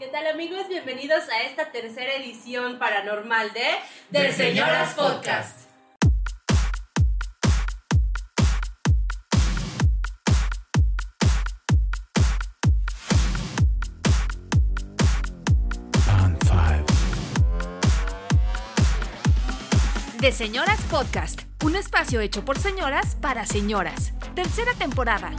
¿Qué tal amigos? Bienvenidos a esta tercera edición paranormal de Del Señoras Podcast. De Señoras Podcast, un espacio hecho por señoras para señoras. Tercera temporada.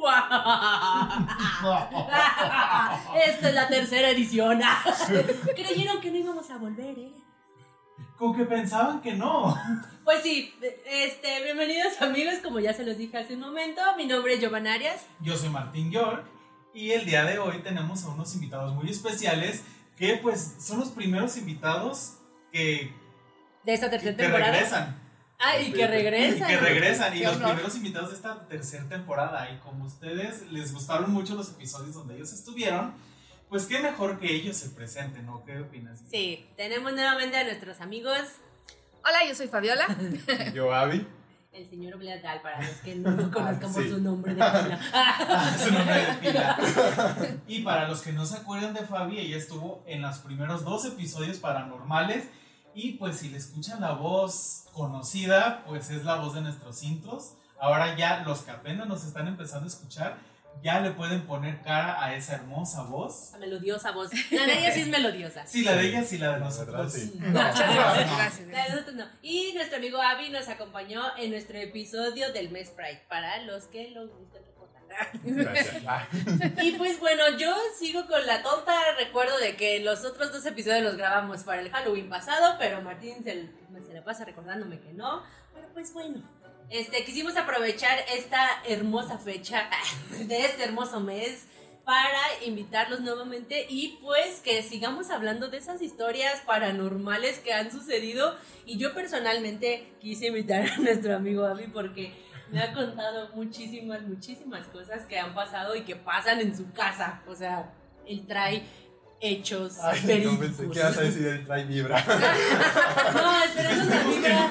Esta es la tercera edición. Creyeron que no íbamos a volver, ¿eh? Con que pensaban que no. Pues sí, este, bienvenidos amigos, como ya se los dije hace un momento, mi nombre es Giovanna Arias. Yo soy Martín York y el día de hoy tenemos a unos invitados muy especiales que pues son los primeros invitados que, De esta tercera que temporada. regresan. Ah, y que regresan. Que regresan y los honor. primeros invitados de esta tercera temporada. Y como a ustedes les gustaron mucho los episodios donde ellos estuvieron, pues qué mejor que ellos se presenten, ¿no? ¿Qué opinas? Sí, tenemos nuevamente a nuestros amigos, Hola, yo soy Fabiola. Yo, Abby. el señor Bleadal, para los que no conozcamos sí. su nombre de pila. Ah, su nombre de pila. Y para los que no se acuerdan de Fabi, ella estuvo en los primeros dos episodios paranormales. Y pues si le escuchan la voz conocida, pues es la voz de nuestros intros. Ahora ya los que apenas nos están empezando a escuchar, ya le pueden poner cara a esa hermosa voz. Esa melodiosa voz. La de ella sí es melodiosa. Sí, la de ella sí, la de La nosotros. sí. Muchas gracias. gracias. La de nosotros no. Y nuestro amigo Abby nos acompañó en nuestro episodio del mes Pride, para los que lo gusten recordar. Gracias. Ah, Y pues bueno, yo sigo con la tonta recuerdo de que los otros dos episodios los grabamos para el Halloween pasado, pero Martín se, se la pasa recordándome que no. Pero pues bueno, este, quisimos aprovechar esta hermosa fecha de este hermoso mes para invitarlos nuevamente y pues que sigamos hablando de esas historias paranormales que han sucedido. Y yo personalmente quise invitar a nuestro amigo Abby porque me ha contado muchísimas, muchísimas cosas que han pasado y que pasan en su casa. O sea, él trae hechos Ay, no pensé que ibas a decir el trae vibra. No, esperemos la vibra.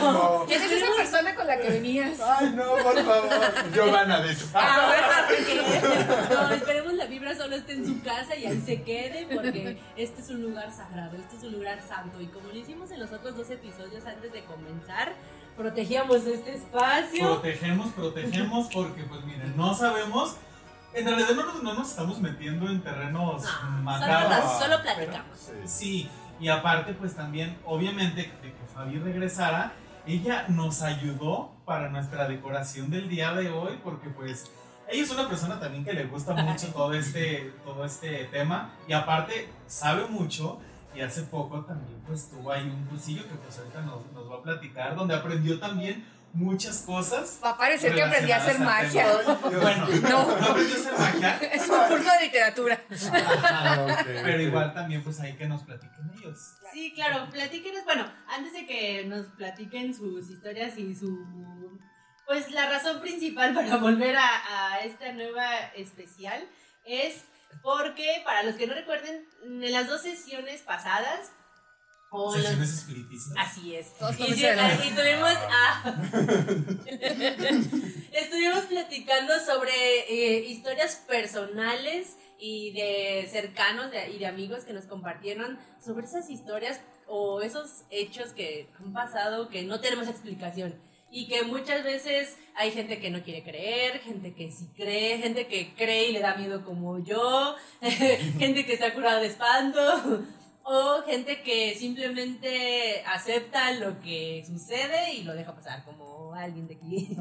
No. ¿Quién es esa persona con la que venías? Ay, no, por favor. Giovanna de eso. Ah, ok. No, esperemos la vibra solo esté en su casa y ahí se quede porque este es un lugar sagrado, este es un lugar santo y como lo hicimos en los otros dos episodios antes de comenzar, protegíamos este espacio. Protegemos, protegemos, porque pues miren, no sabemos. En realidad no nos, no nos estamos metiendo en terrenos No, solo, macabros. las- solo platicamos. Sí. Sí, y aparte pues también, obviamente, de que Fabi regresara, ella nos ayudó para nuestra decoración del día de hoy, porque pues ella es una persona también que le gusta mucho todo este, todo este tema, y aparte sabe mucho, y hace poco también pues tuvo ahí un cursillo que pues ahorita nos, nos va a platicar, donde aprendió también muchas cosas. Va a parecer que aprendí a hacer magia. Bueno, No. no aprendió a hacer magia, Es un curso de literatura. Ah, pero igual también pues ahí que nos platiquen ellos. Sí, claro, platíquenos, bueno, antes de que nos platiquen sus historias y su... Pues la razón principal para volver a, a esta nueva especial es porque, para los que no recuerden, en las dos sesiones pasadas, o en los- Sesiones espiritistas. Así es. Y, sí, tuvimos, ah, estuvimos platicando sobre eh, historias personales y de cercanos de- y de amigos que nos compartieron sobre esas historias o esos hechos que han pasado que no tenemos explicación. Y que muchas veces hay gente que no quiere creer, gente que sí cree, gente que cree y le da miedo como yo, gente que está curada de espanto, o gente que simplemente acepta lo que sucede y lo deja pasar, como alguien de aquí.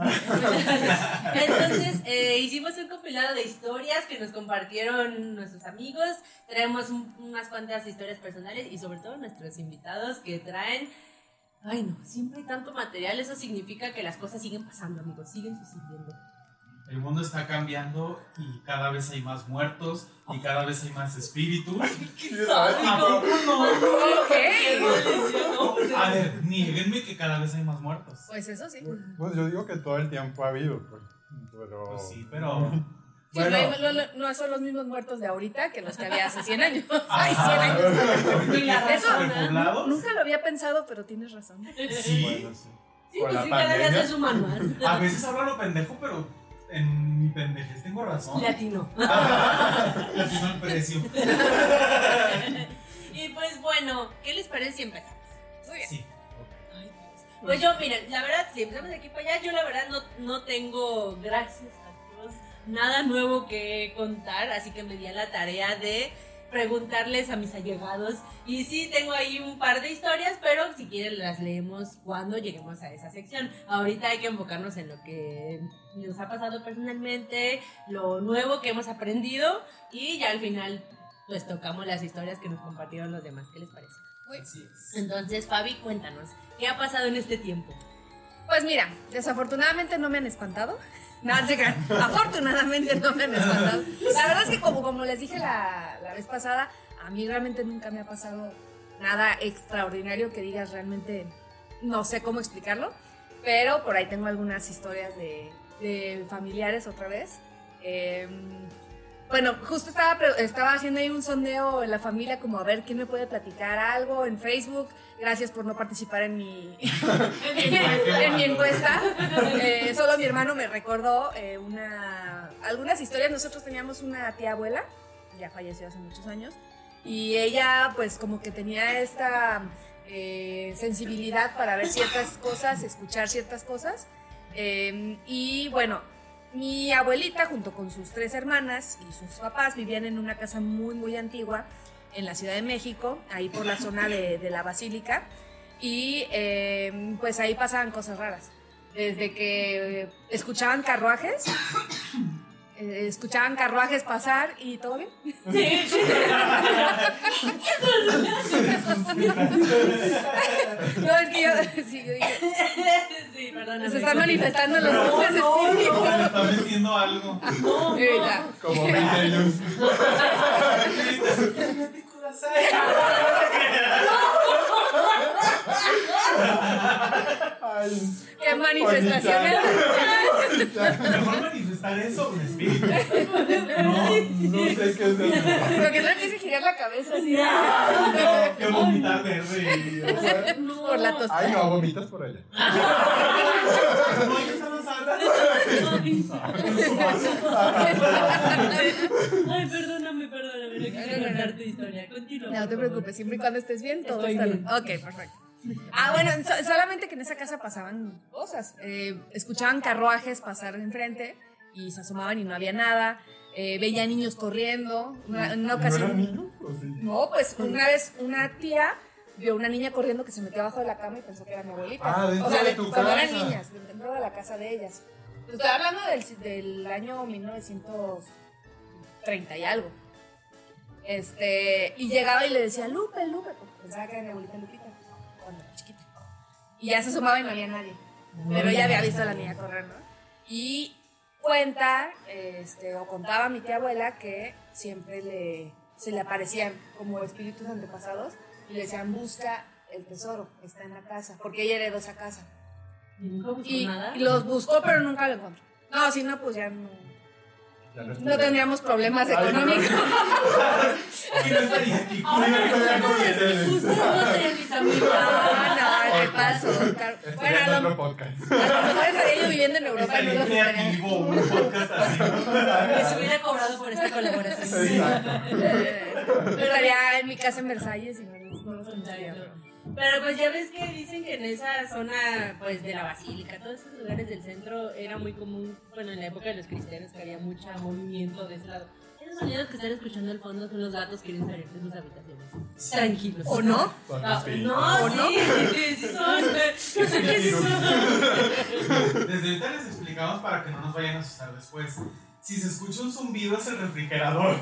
Entonces, eh, hicimos un compilado de historias que nos compartieron nuestros amigos. Traemos un- unas cuantas historias personales y sobre todo nuestros invitados que traen... Ay no, siempre hay tanto material, eso significa que las cosas siguen pasando, amigos, siguen sucediendo. El mundo está cambiando y cada vez hay más muertos y cada vez hay más espíritus. ¿A poco no? Ok. A ver, nieguenme que cada vez hay más muertos. Pues eso sí. Pues yo digo que todo el tiempo ha habido, pues, pero... Pues sí, pero. Bueno. no, no- no- no son los mismos muertos de ahorita que los que había hace 100 años. Ay, Ay, 100 años. La superpoblados, Nunca lo había pensado, pero tienes razón. Sí, Bueno, sí. Sí, pues sí, cada vez es un manual. a veces hablo lo pendejo, pero en mi pendejez tengo razón. Latino. Latino al precio. y pues bueno, ¿qué les parece si empezamos? Sí. Ay, Dios. Pues yo, miren, la verdad, si empezamos de aquí para allá, yo la verdad no, no tengo, gracias a Dios, nada nuevo que contar, así que me di a la tarea de preguntarles a mis allegados. Y sí, tengo ahí un par de historias, pero si quieren las leemos cuando lleguemos a esa sección. Ahorita hay que enfocarnos en lo que nos ha pasado personalmente, lo nuevo que hemos aprendido y ya al final pues tocamos las historias que nos compartieron los demás. ¿Qué les parece? Entonces, Fabi, cuéntanos, ¿qué ha pasado en este tiempo? Pues mira, desafortunadamente no me han espantado. No. Afortunadamente no me han espantado. La verdad es que como, como les dije la, la vez pasada, a mí realmente nunca me ha pasado nada extraordinario que digas realmente no sé cómo explicarlo. Pero por ahí tengo algunas historias de, de familiares otra vez. Eh, bueno, justo estaba, estaba haciendo ahí un sondeo en la familia como a ver quién me puede platicar algo en Facebook. Gracias por no participar en mi, en mi encuesta. Eh, solo mi hermano me recordó eh, una, algunas historias. Nosotros teníamos una tía abuela, ya falleció hace muchos años, y ella pues como que tenía esta eh, sensibilidad para ver ciertas cosas, escuchar ciertas cosas. Eh, y bueno, mi abuelita junto con sus tres hermanas y sus papás vivían en una casa muy muy antigua en la Ciudad de México, ahí por la zona de, la Basílica. Y eh, pues ahí pasaban cosas raras. Desde que eh, escuchaban carruajes, eh, escuchaban carruajes pasar y todo bien. No, es que yo, sí, yo dije, sí, perdóname. se están manifestando los No, dulces no. Se le está metiendo algo. No, no. Como 20 años. Ay, ¿Qué manifestaciones? Mejor manifestar eso con espíritu. No, no sé qué es eso. Pero que no empiece a girar la cabeza así. no, que vomitar verde. O sea, Por la tos. Ay, no, vomitas por allá. No, ya está más alta. Ay, perdóname, perdóname. No No, no, no. contar tu historia. Continúa. No te preocupes, siempre y cuando estés bien, todo está bien. Ok, perfecto. Ah, bueno, so- solamente que en esa casa pasaban cosas. Eh, escuchaban carruajes pasar de enfrente y se asomaban y no había nada. Eh, veía niños corriendo. Una, en una ¿No eran ocasión. No, pues una vez una tía vio una niña corriendo que se metió abajo de la cama y pensó que era mi abuelita. Ah, o sea, de de- tu cuando eran niñas, dentro de la casa de ellas. Estoy hablando del, del año 1930 y algo. Este, y llegaba y le decía, Lupe, Lupe, porque pensaba que era mi abuelita Lupita. Y ya se asomaba y no había nadie. Pero ella había visto a la niña correr, ¿no? Y cuenta, este, o contaba mi tía abuela que siempre le, se le aparecían como espíritus antepasados y le decían, busca el tesoro, está en la casa, porque ella heredó esa casa. ¿Y nunca buscó Y, nada? y los buscó, pero nunca lo encontró. No, si no, pues ya no, no tendríamos problemas económicos. Y no estaría aquí. No, mis amigos. Car- Estoy Bueno, en a lo, mejor estaría yo viviendo en Europa y no creativo un podcast así. Les hubiera cobrado por esta colaboración. Estaría en mi casa en Versalles y no los, no los conocería. Pero pues ya ves que dicen que en esa zona pues de la basílica, todos esos lugares del centro era muy común, bueno en la época de los cristianos que había mucho movimiento de ese lado. Esos sonidos que están escuchando al fondo son los gatos que quieren salir de sus habitaciones. Tranquilos. ¿O no? Ah, espíritus. no, ¿O no? sí, sí, sí son. Yo sé que sí son. Desde ahorita les explicamos para que no nos vayan a asustar después. Si se escucha un zumbido es el refrigerador.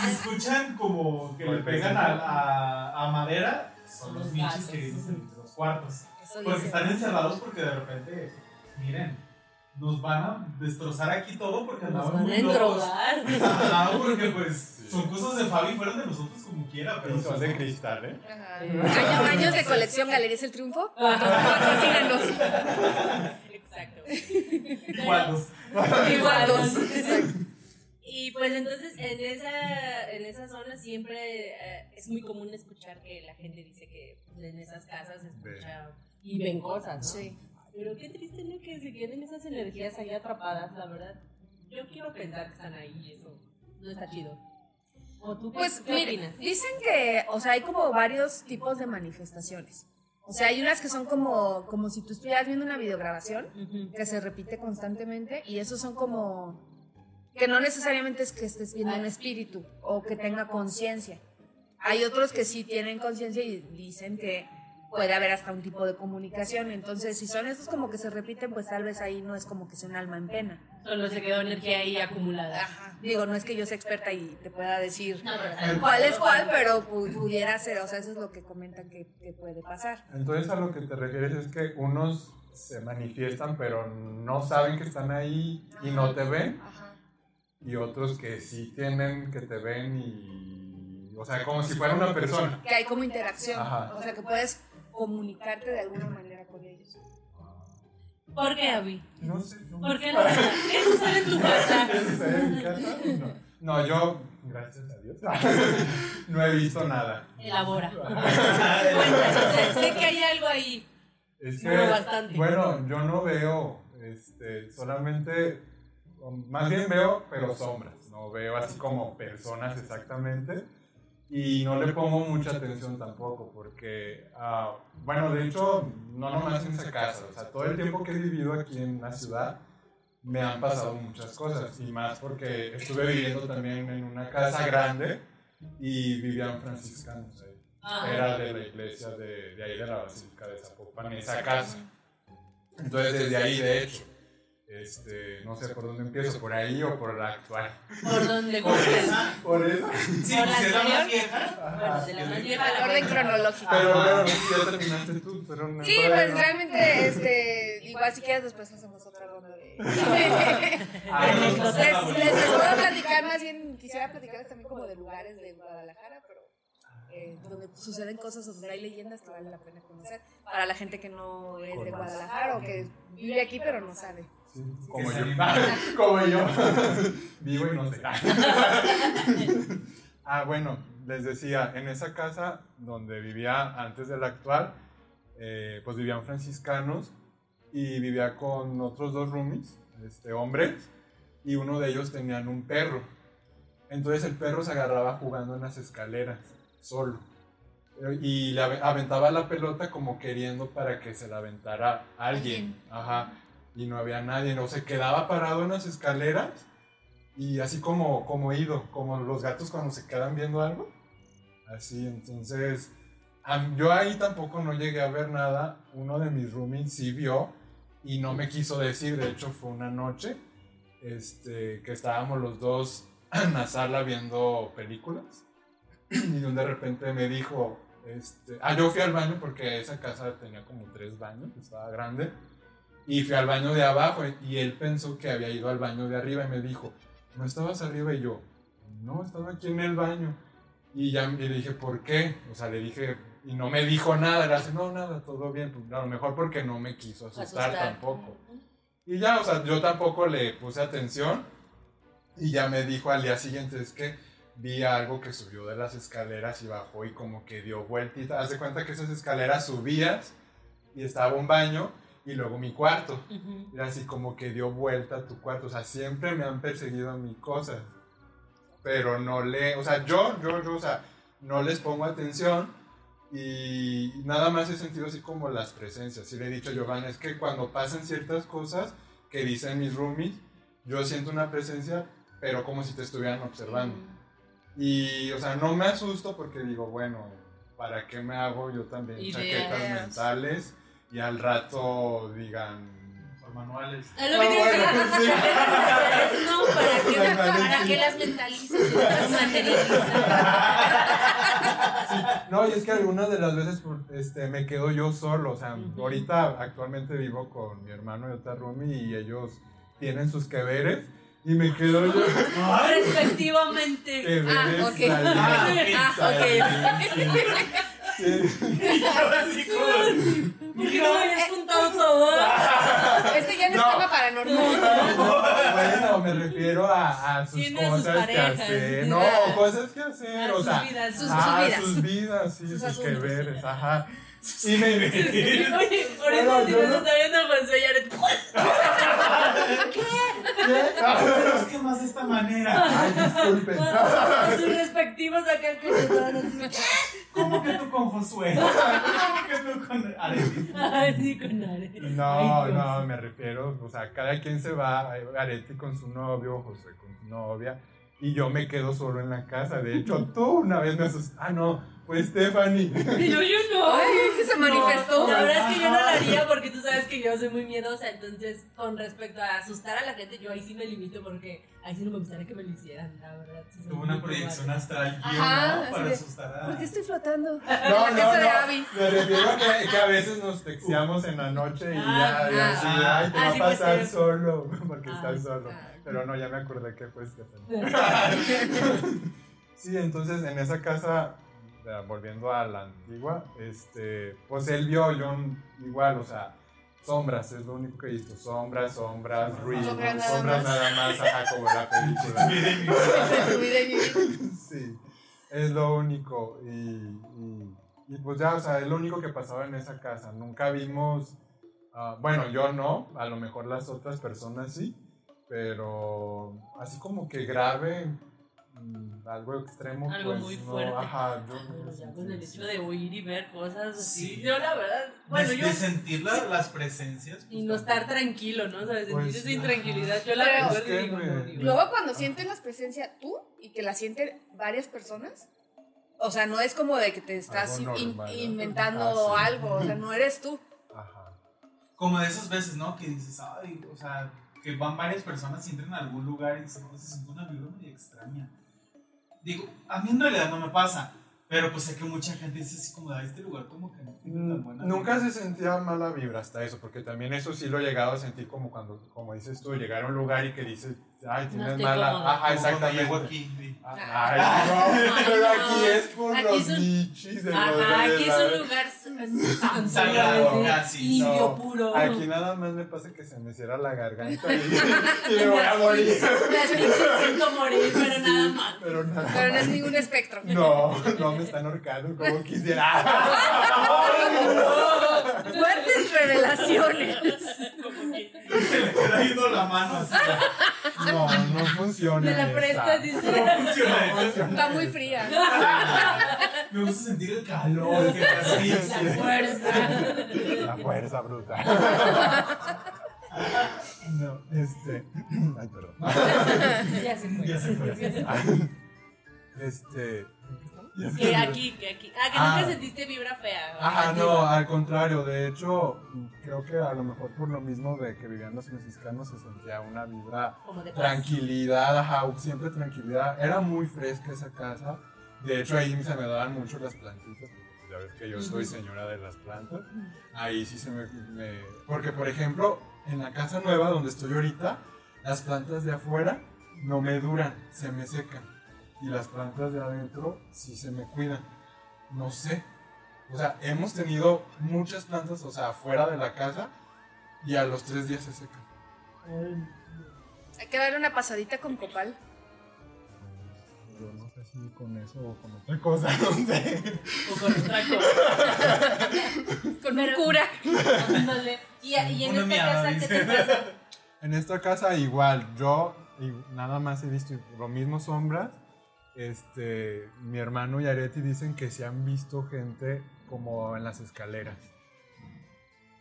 Si escuchan como que le pegan a, a, a madera, son los Los bichos que viven en los cuartos. Porque están encerrados porque de repente, miren, nos van a destrozar aquí todo porque Nos andaban van a muy locos. endrogar. Ajá, porque pues son cosas de Fabi fueron de nosotros como quiera, pero son de cristal, ¿eh? Ajá. Años, años de colección Galerías El Triunfo. Patrocínanos. Exacto. igualos. Igualos. Y pues entonces en esa, en esa zona siempre eh, es muy común escuchar que la gente dice que pues, en esas casas se escucha y ven cosas, ¿no? Sí. Pero qué triste ¿no? que se queden esas energías ahí atrapadas, la verdad. yo quiero pensar que están ahí y eso no está chido. ¿O tú Pues qué opinas? dicen que, o sea, hay como varios tipos de manifestaciones. O sea, hay unas que son como, como si tú estuvieras viendo una videograbación que se repite constantemente y esos son como que no necesariamente es que estés viendo un espíritu o que tenga conciencia. Hay otros que sí tienen conciencia y dicen que puede haber hasta un tipo de comunicación. Entonces, si son esos como que se repiten, pues tal vez ahí no es como que sea un alma en pena. Solo se quedó energía ahí acumulada. Ajá. Digo, no es que yo sea experta y te pueda decir No, cuál es cuál, pero pu- pudiera ser, o sea, eso es lo que comentan que, que puede pasar. Entonces a lo que te refieres es que unos se manifiestan pero no saben que están ahí y no te ven Ajá. y otros que sí tienen que te ven y o sea como si fuera una persona. Que hay como interacción, Ajá. o sea, que puedes comunicarte de alguna manera con ellos. ¿Por qué, Abby? No sé. No, ¿Por qué no? ¿Qué sucede en tu casa? ¿Qué sucede en mi casa? No. No, yo, gracias a Dios, no he visto nada. Elabora. Cuéntanos, sé, sé que hay algo ahí. Es que, Bueno, bastante. bueno, yo no veo, este, solamente, más bien veo, pero sombras, no veo así como personas exactamente. Y no le pongo mucha atención tampoco, porque, ah, bueno, de hecho, no nomás en esa casa, o sea, todo el tiempo que he vivido aquí en la ciudad, me han pasado muchas cosas, y más porque estuve viviendo también en una casa grande y vivían franciscanos ahí. Ah. Era de la iglesia de, de ahí de la Basílica de Zapopan, esa casa. Entonces, desde ahí, de hecho, este, no sé por dónde empiezo, por ahí o por la actual. Por donde Por gustes. esa. Por eso. Sí, ¿Por pues la más anterior? vieja. Bueno, de la más vieja Al orden cronológico. Pero bueno, ya terminaste tú, pero no. Sí, pues no. realmente, este, igual si quieres después hacemos otra ronda de... Les, les- puedo platicar más bien, quisiera platicarles también como de lugares de Guadalajara, pero eh, donde suceden cosas donde hay leyendas que vale la pena conocer para la gente que no es de Guadalajara o que vive aquí pero no sabe. Como yo. como yo. Vivo y no sé. ah, bueno, les decía, en esa casa donde vivía antes de la actual, eh, pues vivían franciscanos y vivía con otros dos roomies, este, hombres, y uno de ellos tenían un perro. Entonces el perro se agarraba jugando en las escaleras, solo. Y le ave- aventaba la pelota como queriendo para que se la aventara alguien. Ajá. Y no había nadie. O se quedaba parado en las escaleras y así como, como ido, como los gatos cuando se quedan viendo algo. Así, entonces, yo ahí tampoco no llegué a ver nada. Uno de mis roomies sí vio y no me quiso decir. De hecho, fue una noche este, que estábamos los dos en la sala viendo películas. Y de repente me dijo, este, ah, yo fui al baño porque esa casa tenía como tres baños, estaba grande. Y fui al baño de abajo y él pensó que había ido al baño de arriba y me dijo, ¿no estabas arriba? Y yo, no, estaba aquí en el baño. Y ya le dije, ¿por qué? O sea, le dije, y no me dijo nada. Le hace, no, nada, todo bien. Pues, a lo mejor porque no me quiso asustar, Asustar. tampoco. Y ya, o sea, yo tampoco le puse atención. Y ya me dijo al día siguiente, es que vi algo que subió de las escaleras y bajó y como que dio vueltita. Haz de cuenta que esas escaleras subías y estaba un baño y luego mi cuarto. Ujú. Era así como que dio vuelta a tu cuarto. O sea, siempre me han perseguido mis cosas. Pero no le. O sea, yo, yo, yo, o sea, no les pongo atención. Y nada más he sentido así como las presencias. Y le he dicho a Giovanna, es que cuando pasan ciertas cosas que dicen mis roomies, yo siento una presencia, pero como si te estuvieran observando. Y, o sea, no me asusto porque digo, bueno, ¿para qué me hago yo también Ideas. chaquetas mentales? Y al rato digan, Por manuales. Es lo que te Ah. No, para que, para que las mentalices y las materializas. No, y es que algunas de las veces este, me quedo yo solo. O sea, ahorita actualmente vivo con mi hermano y otra roomie y ellos tienen sus que veres y me quedo yo. Respectivamente. Que veres ok. Ah, ok. Sí. Y yo así como. ¿Por qué no me habías contado todo? Este ya no, es tema paranormal. Bueno, me refiero a, a sus Tiene sus cosas que parejas. hacer. No, cosas que hacer. A o sus sea, vidas. Sus- ah, vidas. sus vidas, sí, Sus sus, que veres, ajá. Y me Oye, Bueno, ahorita si nos no- está viendo José Yaret. Pero es que más de esta manera. Ay, disculpen. A sus respectivos acá que van así. ¿Cómo que tú con Josué? ¿Cómo que tú con Areti? Ay, sí, con Are. No, no, me refiero, o sea, cada quien se va, Areti con su novio, José con su novia, y yo me quedo solo en la casa. De hecho, tú una vez me asustaste. Ah, no, fue Stephanie. Y yo, yo no. Ay, que se manifestó. No, la verdad es que yo no lo haría porque tú sabes que yo soy muy miedosa. Entonces, con respecto a asustar a la gente, yo ahí sí me limito porque ahí sí no me gustaría que me lo hicieran, la verdad. sí Tuvo una proyección astral ¿no? para de, asustar a. ¿Por qué estoy flotando? No, la no, casa de no. Abby. Me refiero a que, que a veces nos texteamos en la noche y Ah, ya, ya, ah, así, ah. ay, te Ah, va a sí, pues, pasar solo, porque Ah, estás solo. Pero no, ya me acordé que fue Stephanie. Sí, entonces en esa casa, volviendo a la antigua, este, pues él vio, yo igual, o sea, sombras, es lo único que he visto, sombras, sombras, ruidos, Sombras nada sombras más. nada más, ajá, como la película. Sí, es lo único. Y, y, y pues ya, o sea, es lo único que pasaba en esa casa. Nunca vimos, ah, bueno, yo no, a lo mejor las otras personas sí, pero así como que grave, mm, algo extremo. Algo pues, muy no, fuerte. Ajá, yo Pero ya con el hecho de oír y ver cosas así. Sí. Yo, la verdad, bueno, de, yo. de sentir la- las presencias. Y no estar tranquilo, ¿no? O sea, sentir Pues, esa sí. intranquilidad. Yo la recuerdo Es que digo, me- Luego cuando sientes la presencia tú y que la sienten varias personas, o sea, no es como de que te estás Algo normal, ¿no? inventando Ah, sí. algo, o sea, no eres tú. Ajá. Como de esas veces, ¿no? Que dices, ay, o sea, que van varias personas y entran a algún lugar y dicen, "Oh, se siente una vibra muy extraña. Digo, a mí en realidad no me pasa, pero pues sé que mucha gente dice así como, de este lugar como que no tiene tan buena Mm, Nunca vibra". se sentía mala vibra hasta eso, porque también eso sí lo he llegado a sentir como cuando, como dices tú, llegar a un lugar y que dices, ay, tienes estoy mala. cómoda. Ajá, Como cuando exactamente. llego aquí. sí. Ah, Ay, no, Ay, pero no. aquí es por Aquí los un- nichis de los Ajá, aquí es un lugar Sagrado, así, casi, Indio no. puro. Aquí nada más me pasa que se me cierra la garganta y, y me voy a morir. Me siento morir, pero nada más. Pero nada. Pero no es ningún espectro. No, no me están ahorcando como quisiera. Fuertes revelaciones. Como que Se le queda yendo la mano así. No, funciona. me la prestas, dice. No funciona. Está muy fría. Me gusta sentir el calor que. La fuerza. La fuerza bruta. No, este. Ay, perdón. Ya se fue. Ya se fue. Este. Que aquí, que aquí. Ah, que Ah. nunca sentiste vibra fea. Ajá, Antigua. no, al contrario. De hecho, creo que a lo mejor por lo mismo de que vivían los franciscanos se sentía una vibra Como de paz. tranquilidad, ajá, siempre tranquilidad. Era muy fresca esa casa. De hecho, ahí se me daban mucho las plantitas. Ya ves que yo soy señora de las plantas. Ahí sí se me, me- Porque, por ejemplo, en la casa nueva donde estoy ahorita, las plantas de afuera no me duran, se me secan. Y las plantas de adentro sí se me cuidan. No sé. O sea, hemos tenido muchas plantas, o sea, afuera de la casa, y a los tres días se secan. Hay que darle una pasadita con copal. Yo no sé si con eso o con otra cosa, no sé. O con otra cosa. Con un cura. Y, y en Una esta casa, ¿qué te pasa? En esta casa igual, yo y nada más he visto lo mismo sombras. Este, mi hermano y Areti dicen que se han visto gente como en las escaleras.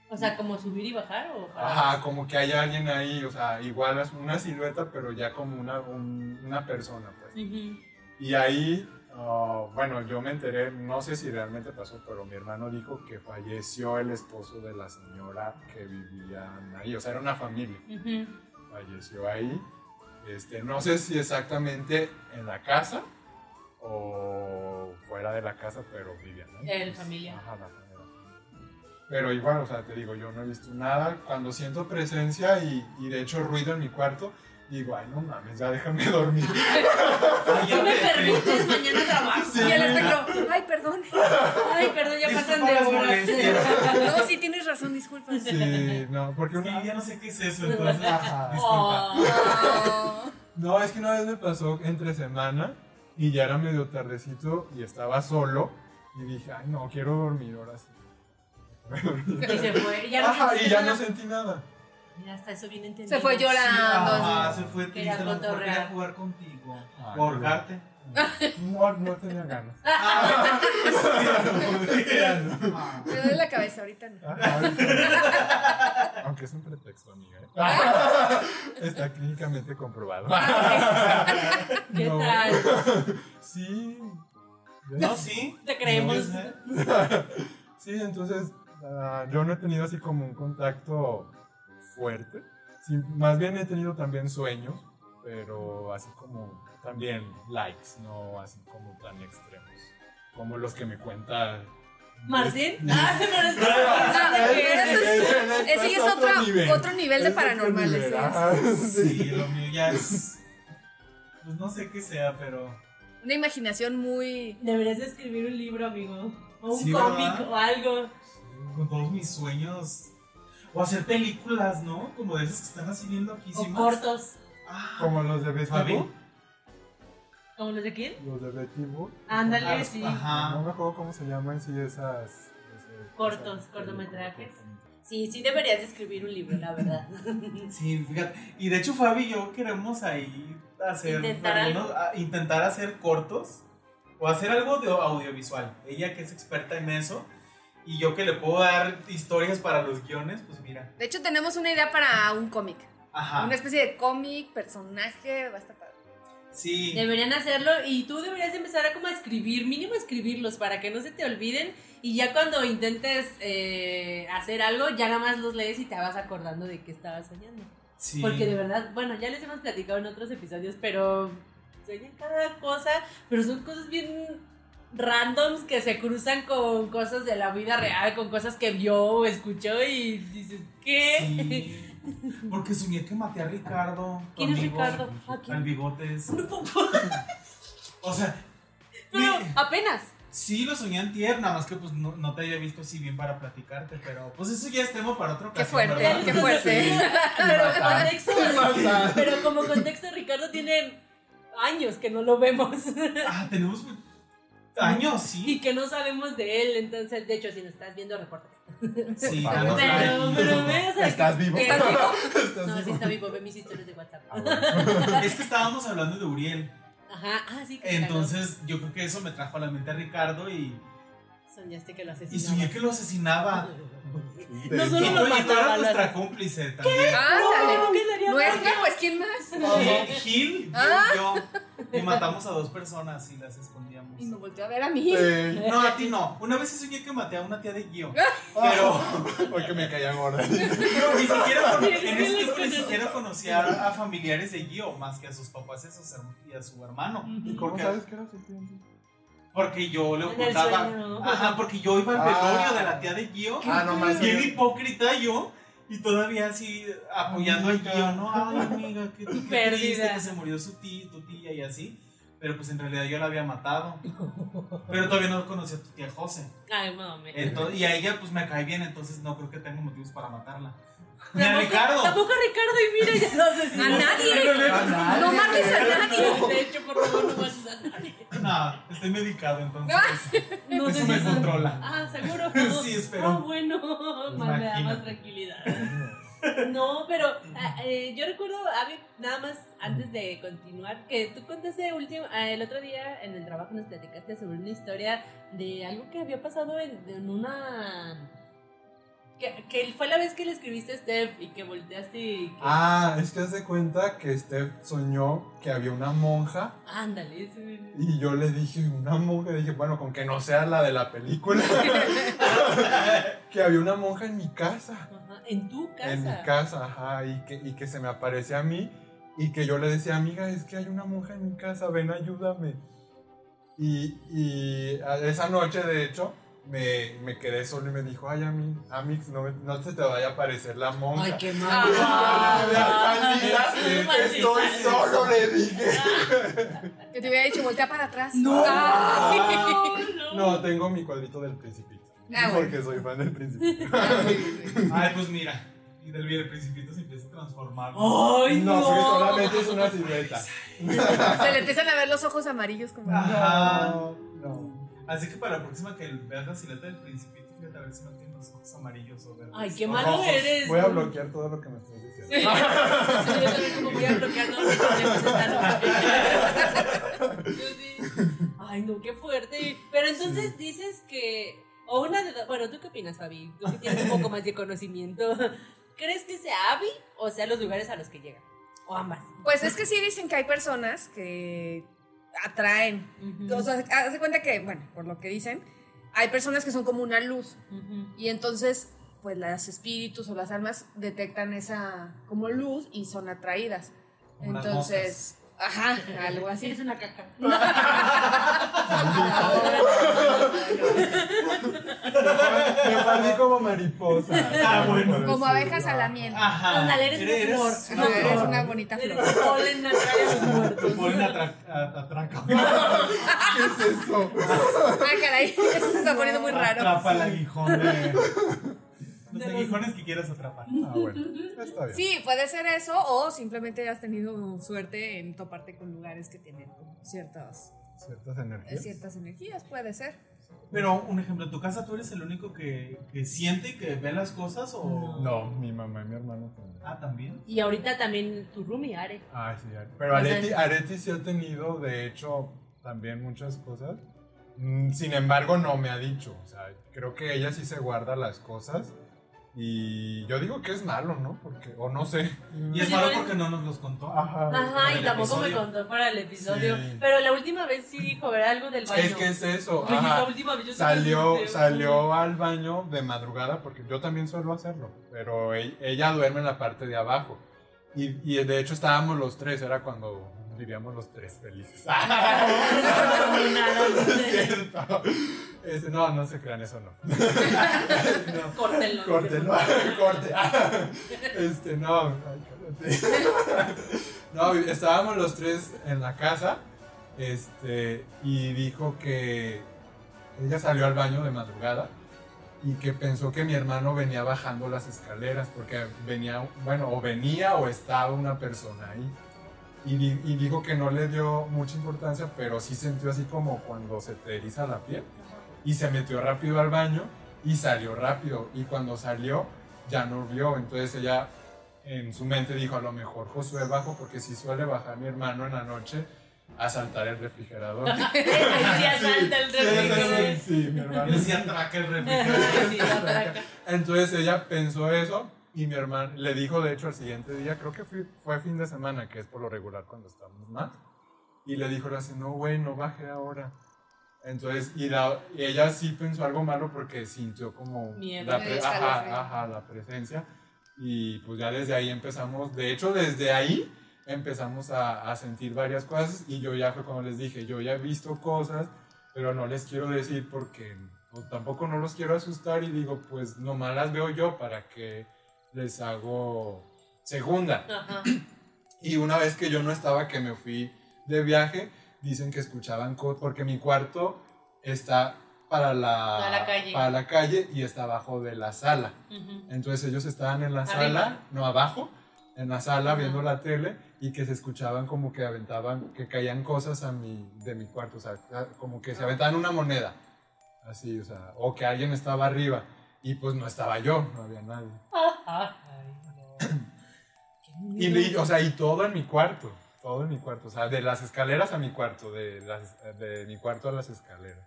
O sea, como subir y bajar o Ajá, como que hay alguien ahí, o sea, igual es una silueta, pero ya como una, un- una persona, pues. Ujú. Y ahí, ah, bueno, yo me enteré, no sé si realmente pasó, pero mi hermano dijo que falleció el esposo de la señora que vivían ahí, o sea, era una familia. Ujú. falleció ahí. Este, no sé si exactamente en la casa o fuera de la casa, pero vivían ahí. El familia. Ajá, la familia. Pero igual, o sea, te digo, yo no he visto nada. Cuando siento presencia y, y de hecho ruido en mi cuarto, digo, ay, no mames, ya déjame dormir. Ay, Si me te- permites, mañana trabajo. Y el espectro, ay, perdón. Ay, perdón, ya pasan Disculpa de las horas. No, sí tienes razón. disculpas. Sí, no, porque una... ya no sé qué es eso, entonces. Ajá. Disculpa. Oh. No, es que una vez me pasó entre semana y ya era medio tardecito y estaba solo y dije, ay no, quiero dormir ahora sí. Y se fue. Ya no Ajá, y ya no sentí nada. Mira, hasta eso bien entendido. Se fue llorando. Ajá, se fue triste, cotorrear. quería jugar contigo. Ahorcarte. No, no tenía ganas. Ah, Me duele la cabeza ahorita. No. Aunque es un pretexto, amiga. ¿eh? Está clínicamente comprobado. ¿Qué No. tal? Sí. No, sí. Te creemos. No. Sí, entonces ah, yo no he tenido así como un contacto fuerte. Sí, más bien he tenido también sueños, pero así como también likes, no así como tan extremos. Como los que me cuenta. ¿Martín? Ah, pero es Ah, eso es- Ese es otro, otro nivel de paranormales. nivel, ¿eh? Sí, lo mío ya es. Pues no sé qué sea, pero. Una imaginación muy. Deberías de escribir un libro, amigo. O un Sí, cómic o algo. Con todos mis sueños. O hacer películas, ¿no? Como de esas que están así bien O loquísimas. cortos. Ah, Como los de Betty Fabi. Boop. ¿Como los de quién? Los de Betty Boop. Ándale, Ah, sí. No Ajá. me acuerdo cómo se llaman, sí, esas. Cortos, esas cortometrajes. Sí, sí deberías de escribir un libro, la verdad. Sí, fíjate. Y de hecho, Fabi y yo queremos ahí hacer. Intentar algunos- a- intentar hacer cortos. O hacer algo de audiovisual. Ella que es experta en eso. Y yo que le puedo dar historias para los guiones, pues mira. De hecho, tenemos una idea para un cómic. Ajá. Una especie de cómic, personaje, va a estar padre. Sí. Deberían hacerlo y tú deberías de empezar a como a escribir, mínimo escribirlos para que no se te olviden y ya cuando intentes eh, hacer algo ya nada más los lees y te vas acordando de que estabas soñando. sí. Porque de verdad, bueno, ya les hemos platicado en otros episodios, pero sueñan cada cosa, pero son cosas bien randoms que se cruzan con cosas de la vida real, con cosas que vio o escuchó y dices, ¿qué? Sí. Porque soñé que maté a Ricardo. ¿Quién es Ricardo? ¿A quién? Al bigotes. O sea. Pero me- apenas. Sí, lo soñé en tierra, nada más que pues no, no te había visto así bien para platicarte, pero pues eso ya es tema para otra Qué ocasión. fuerte, ¿verdad? qué fuerte. Sí. Pero contexto, pero como contexto, Ricardo tiene años que no lo vemos Ah, tenemos años, y sí. que no sabemos de él. Entonces, de hecho, si nos estás viendo, repórtate. Sí, Pero- Pero, like. pero ve, o sea, ¿Estás vivo? ¿Estás vivo? ¿Estás No, sí vivo? está vivo, ve mis historias de WhatsApp. Ah, bueno. Es que estábamos hablando de Uriel. Ajá, ah, sí. que Entonces yo creo que eso me trajo a la mente a Ricardo y, Soñaste que lo y asesinaba. soñé que lo asesinaba. No Y solo lo y mataba, nuestra cómplice también. ¿Cómo quedaría Nuestra, mal? pues, ¿quién más? Gil, Gil, Ah. y yo. Y matamos a dos personas y las escondíamos. Y me volteó a ver a mí. No, a ti no. Una vez soñé que maté a una tía de Gio. Pero, Porque me caía gorda. pero ni siquiera, en ese tiempo ni siquiera conocía a, a familiares de Gio, más que a sus papás y a, y su hermano. ¿Y cómo Porque- sabes que era su? Porque yo le En el contaba. sueño. Ajá, porque yo iba al Ah. velorio de la tía de Gio. Ah, no más. Bien hipócrita yo. Y todavía así apoyando a. Gio, ¿no? Ay, amiga, qué, qué Perdida. triste que se murió su tía, tu tía y así. Pero pues en realidad yo la había matado. Pero todavía no conocía a tu tía José. Ay, mami. Entonces, y a ella pues me cae bien, entonces no creo que tenga motivos para matarla. Ni a Ricardo. Tampoco a Ricardo y mira, ya. A nadie. A nadie. No mates a nadie. De hecho, por favor, no mates a nadie. No, estoy medicado, entonces No eso sé me controla. Ah, seguro. Sí, espero. Ah, bueno, más me da más tranquilidad. No, pero ah, eh, yo recuerdo, a mí, nada más antes de continuar, que tú contaste último, ah, el otro día en el trabajo nos platicaste sobre una historia de algo que había pasado en, en una... Que, que fue la vez que le escribiste a Steph y que volteaste y que... Ah, es que haz de cuenta que Steph soñó que había una monja Ándale, ese- y yo le dije, una monja, dije, bueno, con que no sea la de la película, que había una monja en mi casa. Ajá, en tu casa. En mi casa, ajá, y que, y que se me aparecía a mí y que yo le decía, amiga, es que hay una monja en mi casa, ven, ayúdame. Y, y esa noche, de hecho, me, me quedé solo y me dijo, ay, Ami, Amix, no, me- no se te vaya a aparecer la monja. Ay, qué mal. Ah. Maldita, estoy solo, le dije. Que te hubiera dicho, voltea para atrás. No. Ay. No, tengo mi cuadrito del principito. Ah, bueno. Porque soy fan del principito. Ay, pues mira. Y del video del principito se empieza a transformar. ¡Ay, No, no! porque solamente es una silueta. Se le empiezan a ver los ojos amarillos como. Ajá. No, no. Así que para la próxima que veas la silueta del principito, fíjate a ver si no tiene los ojos amarillos o verdes. Ay, qué malo rojos. eres. Voy a bloquear todo lo que me estás diciendo. Sí, yo también como voy a bloquear noche. Yo sí. Ay, no, qué fuerte. Pero entonces dices que. O una de dos. Bueno, ¿tú qué opinas, Fabi? Tú que tienes un poco más de conocimiento. ¿Crees que sea Abby o sea los lugares a los que llega? O ambas. Pues es que sí dicen que hay personas que atraen. O sea, haz de cuenta que, bueno, por lo que dicen, hay personas que son como una luz. Y entonces, pues los espíritus o las almas detectan esa como luz y son atraídas. Las Entonces, ajá, algo así. Eres una caca. Me salí como mariposa. Ah, bueno. Como abejas a la miel. Ajá. Ándale, eres una flor. eres Una una Eres flor. una bonita flor. polen atrae a los muertos. Ponen atra- a- atraco. ¿Qué es eso? Ah, caray, eso se está poniendo muy raro. Atrapa el aguijón de. Los De los- aguijones que quieras atrapar. Ah, bueno. Está bien. Sí, puede ser eso o simplemente has tenido suerte en toparte con lugares que tienen ciertas, Ciertas energías. ciertas energías, puede ser. Pero, un ejemplo, en tu casa tú eres el único que, que siente y que ve las cosas o. No, mi mamá y mi hermano también. Ah, también. Y ahorita también tu roomie, Are. Ah, sí, Are- pero O sea, Areti, Areti sí ha tenido, de hecho, también muchas cosas. Mm, Sin embargo, no me ha dicho. O sea, creo que ella sí se guarda las cosas. Y yo digo que es malo, ¿no? Porque, o no sé. Y es malo porque no nos los contó. Ajá. Ajá, y tampoco me contó para el episodio. Sí. Pero la última vez sí dijo, era algo del baño. Es que es eso. Oye, ajá. la última vez yo Salió, salió al baño de madrugada, porque yo también suelo hacerlo, pero e- ella duerme en la parte de abajo. Y, y de hecho estábamos los tres, era cuando vivíamos los tres felices. No, no sé. Es cierto. Este, no, no se crean, eso no. Córtenlo. Córtelo, corte. Este, no. No, estábamos los tres en la casa, este, y dijo que ella salió al baño de madrugada y que pensó que mi hermano venía bajando las escaleras porque venía, bueno, o venía o estaba una persona ahí. Y, di- y dijo que no le dio mucha importancia, pero sí sintió así como cuando se te eriza la piel. Y se metió rápido al baño y salió rápido. Y cuando salió, ya no vio. Entonces ella en su mente dijo, a lo mejor Josué bajó porque sí suele bajar mi hermano en la noche a saltar el refrigerador. Decía salta el Sí, refrigerador. sí, sí, mi hermano. Decía traca el refrigerador. Sí. Entonces ella pensó eso y mi hermano le dijo, de hecho, al siguiente día, creo que fue, fue fin de semana, que es por lo regular cuando estamos más, y le dijo así, no, güey, no baje ahora. Entonces, y, la- y ella sí pensó algo malo porque sintió como Miedo. la, Le pre- ajá, ajá, la presencia. Y pues ya desde ahí empezamos, de hecho desde ahí empezamos a, a sentir varias cosas y yo ya fue como les dije, yo ya he visto cosas, pero no les quiero decir porque pues, tampoco no los quiero asustar y digo, pues nomás las veo yo para que les hago segunda. Ajá. Y una vez que yo no estaba, que me fui de viaje, dicen que escuchaban porque mi cuarto está para la, Para la calle. para la calle y está abajo de la sala. Entonces ellos estaban en la Arriba. sala, no abajo, en la sala viendo la tele y que se escuchaban como que aventaban, que caían cosas a mi, de mi cuarto, o sea, como que se aventaban una moneda, así, o sea, o que alguien estaba arriba y pues no estaba yo, no había nadie. Ay, no. Qué Y, o sea, y todo en mi cuarto, todo en mi cuarto, o sea, de las escaleras a mi cuarto, de, las, de mi cuarto a las escaleras.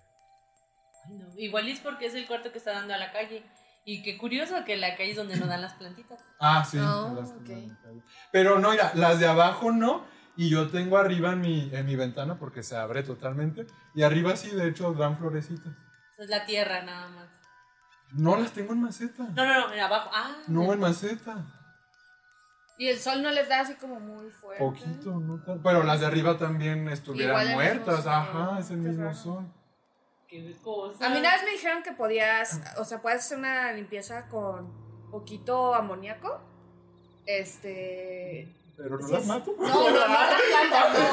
Ay, no. Igual es porque es el cuarto que está dando a la calle. Y qué curioso que la calle es donde no dan las plantitas. Ah, sí. Oh, las- ok. Pero no, mira, las de abajo no, y yo tengo arriba en mi, en mi ventana porque se abre totalmente, y arriba sí, de hecho, dan florecitas. Es la tierra nada más. No las tengo en maceta. No, no, no, en abajo. Ah, No en maceta. Y el sol no les da así como muy fuerte. Poquito, no tan. Pero las de arriba también estuvieran Igual muertas. Ajá, es el mismo raro. sol. qué cosa. A mí una vez me dijeron que podías, o sea, puedes hacer una limpieza con poquito amoníaco. Este. Pero no Sí, las mato. No, no, no las plantas, no. O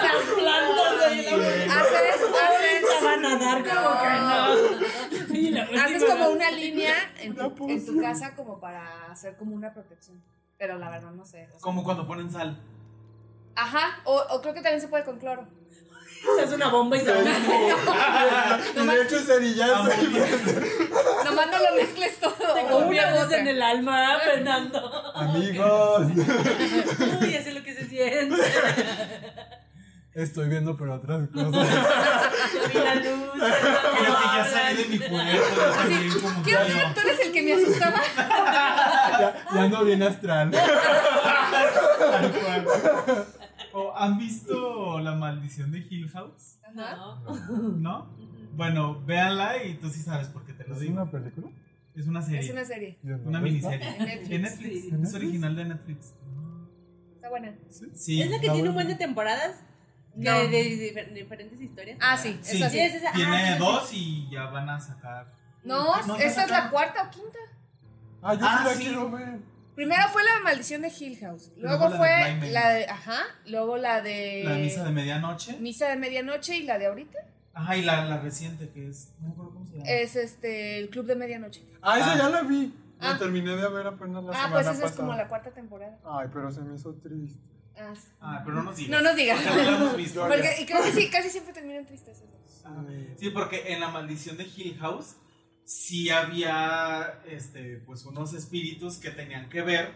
sea, plantas en la haces, haces. van a dar como que no. Haces como una línea en tu, en tu poción. casa como para hacer como una protección. Pero la verdad no sé. o sea. Como cuando ponen sal. Ajá, o, o creo que también se puede con cloro. Se hace una bomba y se va. Y de hecho cerillazo. Nomás no lo mezcles todo. Tengo una voz en el alma, Fernando. Amigos, Uy, ya sé lo que se siente. estoy viendo pero otras cosas. Yo vi la luz. Creo que ya salí de mi cuerpo. como ¿Qué onda? ¿Tú eres el que me asustaba? Ya, ya ando bien astral. Tal cual. ¿O ¿Han visto La maldición de Hill House? No. ¿No? Bueno, véanla y tú sí sabes por qué te lo ¿Es digo. una película? Es una serie. Es una serie. ¿Y en Una miniserie. En Netflix. En Netflix. Sí. ¿En Es original de Netflix. Está buena. Sí. ¿Es la que la tiene un buen de temporadas? De, No. de- de difer- diferentes historias. Ah, sí, Sí, esa Sí, sí. es esa. Ah, Tiene sí, dos y ya van a sacar. No, No, esta es la cuarta o quinta. Ah, yo Ah, sí la quiero ver. Primero fue la maldición de Hill House. Luego, Luego la de fue la de. Ajá. Luego la de. La misa de medianoche. Misa de medianoche y la de ahorita Ajá, y la, la reciente que es. No me acuerdo cómo se llama. es este el club de medianoche. Ah, esa Ah. ya la vi. La Ah. terminé de ver apenas la ah, semana pues esa pasada. es como la cuarta temporada. Ay, pero se me hizo triste. Ah, sí. Ah, pero no nos digas. No nos digas. Porque no la hemos visto. Porque, y creo que sí, casi siempre terminan tristes esos. Ah, Sí, porque en la maldición de Hill House sí había este, pues unos espíritus que tenían que ver,